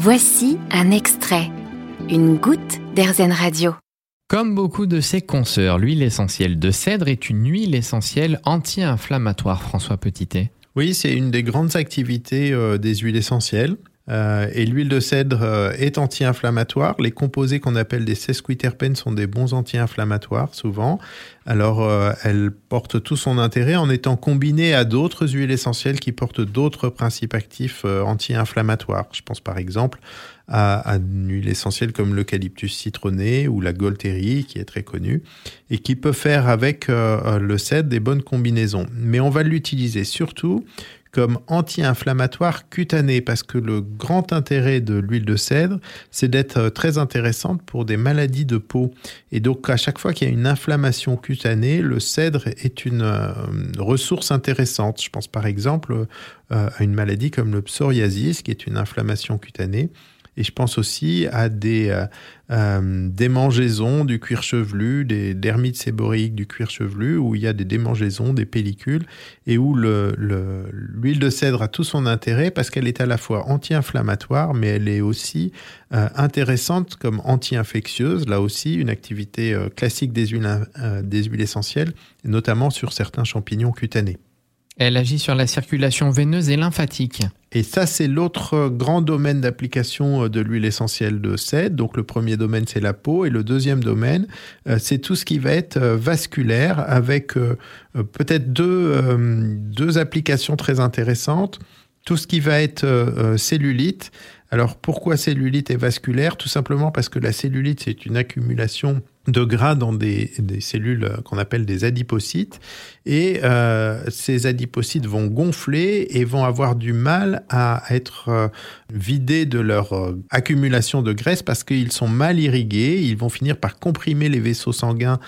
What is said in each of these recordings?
Voici un extrait, une goutte d'Airzen Radio. Comme beaucoup de ses consoeurs, l'huile essentielle de cèdre est une huile essentielle anti-inflammatoire, François Petitet. Oui, c'est une des grandes activités euh, des huiles essentielles. Euh, et l'huile de cèdre euh, est anti-inflammatoire. Les composés qu'on appelle des sesquiterpènes sont des bons anti-inflammatoires souvent. Alors, euh, elle porte tout son intérêt en étant combinée à d'autres huiles essentielles qui portent d'autres principes actifs anti-inflammatoires. Je pense par exemple à, une huile essentielle comme l'eucalyptus citronné ou la golterie qui est très connue et qui peut faire avec le cèdre des bonnes combinaisons. Mais on va l'utiliser surtout comme anti-inflammatoire cutané parce que le grand intérêt de l'huile de cèdre, c'est d'être euh, très intéressante pour des maladies de peau. Et donc à chaque fois qu'il y a une inflammation cutanée, le cèdre est une euh, ressource intéressante. Je pense par exemple euh, à une maladie comme le psoriasis qui est une inflammation cutanée. Et je pense aussi à des euh, euh, démangeaisons du cuir chevelu, des dermites séboréiques du cuir chevelu, où il y a des démangeaisons, des pellicules, et où l'huile de cèdre a tout son intérêt parce qu'elle est à la fois anti-inflammatoire, mais elle est aussi euh, intéressante comme anti-infectieuse. Là aussi, une activité classique des huiles essentielles, notamment sur certains champignons cutanés. Elle agit sur la circulation veineuse et lymphatique. Et ça, c'est l'autre grand domaine d'application euh, de l'huile essentielle de cèdre. Donc le premier domaine, c'est la peau. Et le deuxième domaine, euh, c'est tout ce qui va être euh, vasculaire avec peut-être deux, deux applications très intéressantes. Tout ce qui va être cellulite. Alors pourquoi cellulite et vasculaire? Tout simplement parce que la cellulite, c'est une accumulation de gras dans des, cellules qu'on appelle des adipocytes. Et euh, ces adipocytes vont gonfler et vont avoir du mal à être euh, vidés de leur euh, accumulation de graisse parce qu'ils sont mal irrigués. Ils vont finir par comprimer les vaisseaux sanguins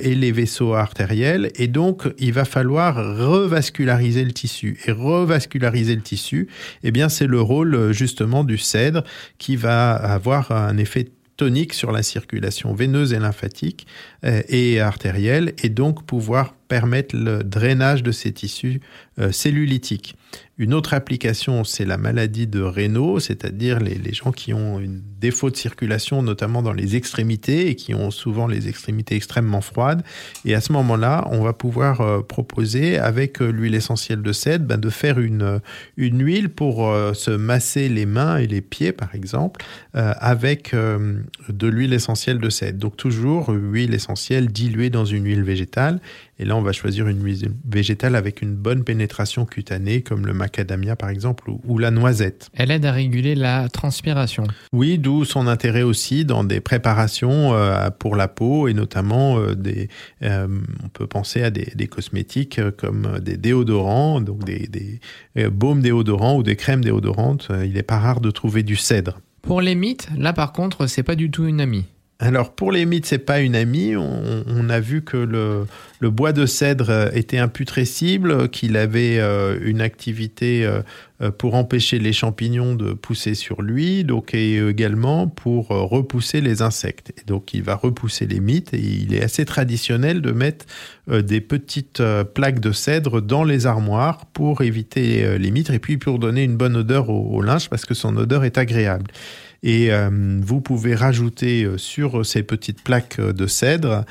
et les vaisseaux artériels. Et donc, il va falloir revasculariser le tissu. Et revasculariser le tissu, eh bien, c'est le rôle justement du cèdre qui va avoir un effet tonique sur la circulation veineuse et lymphatique euh, et artérielle et donc pouvoir permettre le drainage de ces tissus euh, cellulitiques. Une autre application, c'est la maladie de Raynaud, c'est-à-dire les, gens qui ont un défaut de circulation, notamment dans les extrémités, et qui ont souvent les extrémités extrêmement froides. Et à ce moment-là, on va pouvoir euh, proposer, avec euh, l'huile essentielle de cèdre, ben, de faire une, une huile pour se masser les mains et les pieds, par exemple, avec de l'huile essentielle de cèdre. Donc toujours huile essentielle diluée dans une huile végétale. Et là, on va choisir une huile végétale avec une bonne pénétration cutanée, comme le macadamia par exemple, ou, la noisette. Elle aide à réguler la transpiration. Oui, d'où son intérêt aussi dans des préparations euh, pour la peau et notamment euh, des, euh, on peut penser à des, cosmétiques comme des déodorants, donc des, des baumes déodorants ou des crèmes déodorantes. Il n'est pas rare de trouver du cèdre. Pour les mythes, là par contre, c'est pas du tout une amie. Alors pour les mythes, c'est pas une amie. On, a vu que le, bois de cèdre était imputrescible, qu'il avait euh, une activité euh, pour empêcher les champignons de pousser sur lui, donc et également pour euh, repousser les insectes. Et donc il va repousser les mythes et il est assez traditionnel de mettre des petites plaques de cèdre dans les armoires pour éviter les mythes et puis pour donner une bonne odeur au linge parce que son odeur est agréable. Et euh, vous pouvez rajouter euh, sur ces petites plaques euh, de cèdre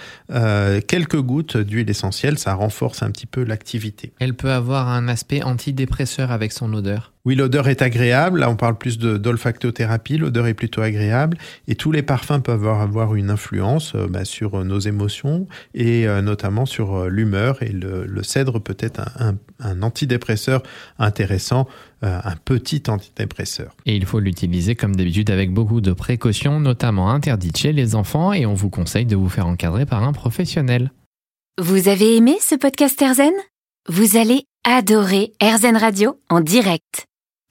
quelques gouttes d'huile essentielle. Ça renforce un petit peu l'activité. Elle peut avoir un aspect antidépresseur avec son odeur. Oui, l'odeur est agréable. Là, on parle plus d'olfactothérapie. L'odeur est plutôt agréable. Et tous les parfums peuvent avoir une influence bah, sur nos émotions et notamment sur l'humeur. Et le, cèdre peut être un, un antidépresseur intéressant euh, un petit antidépresseur. Et il faut l'utiliser comme d'habitude avec beaucoup de précautions, notamment interdites chez les enfants, et on vous conseille de vous faire encadrer par un professionnel. Vous avez aimé ce podcast Erzen Vous allez adorer Erzen Radio en direct.